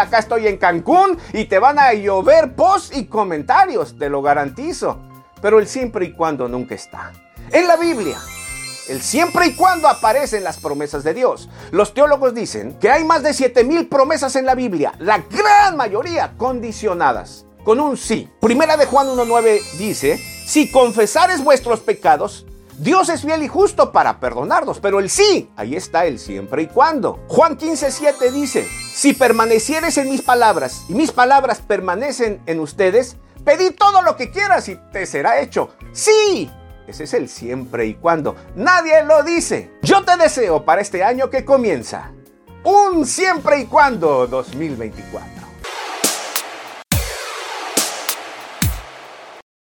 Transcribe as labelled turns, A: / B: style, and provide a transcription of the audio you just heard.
A: acá estoy en Cancún y te van a llover posts y comentarios, te lo garantizo. Pero el siempre y cuando nunca está. En la Biblia, el siempre y cuando aparecen las promesas de Dios. Los teólogos dicen que hay más de 7000 promesas en la Biblia, la gran mayoría condicionadas con un sí. Primera de Juan 1.9 dice, si confesares vuestros pecados, Dios es fiel y justo para perdonarnos, pero el sí, ahí está el siempre y cuando. Juan 15.7 dice, si permanecieres en mis palabras y mis palabras permanecen en ustedes, pedid todo lo que quieras y te será hecho. Sí, ese es el siempre y cuando. Nadie lo dice. Yo te deseo para este año que comienza un siempre y cuando 2024.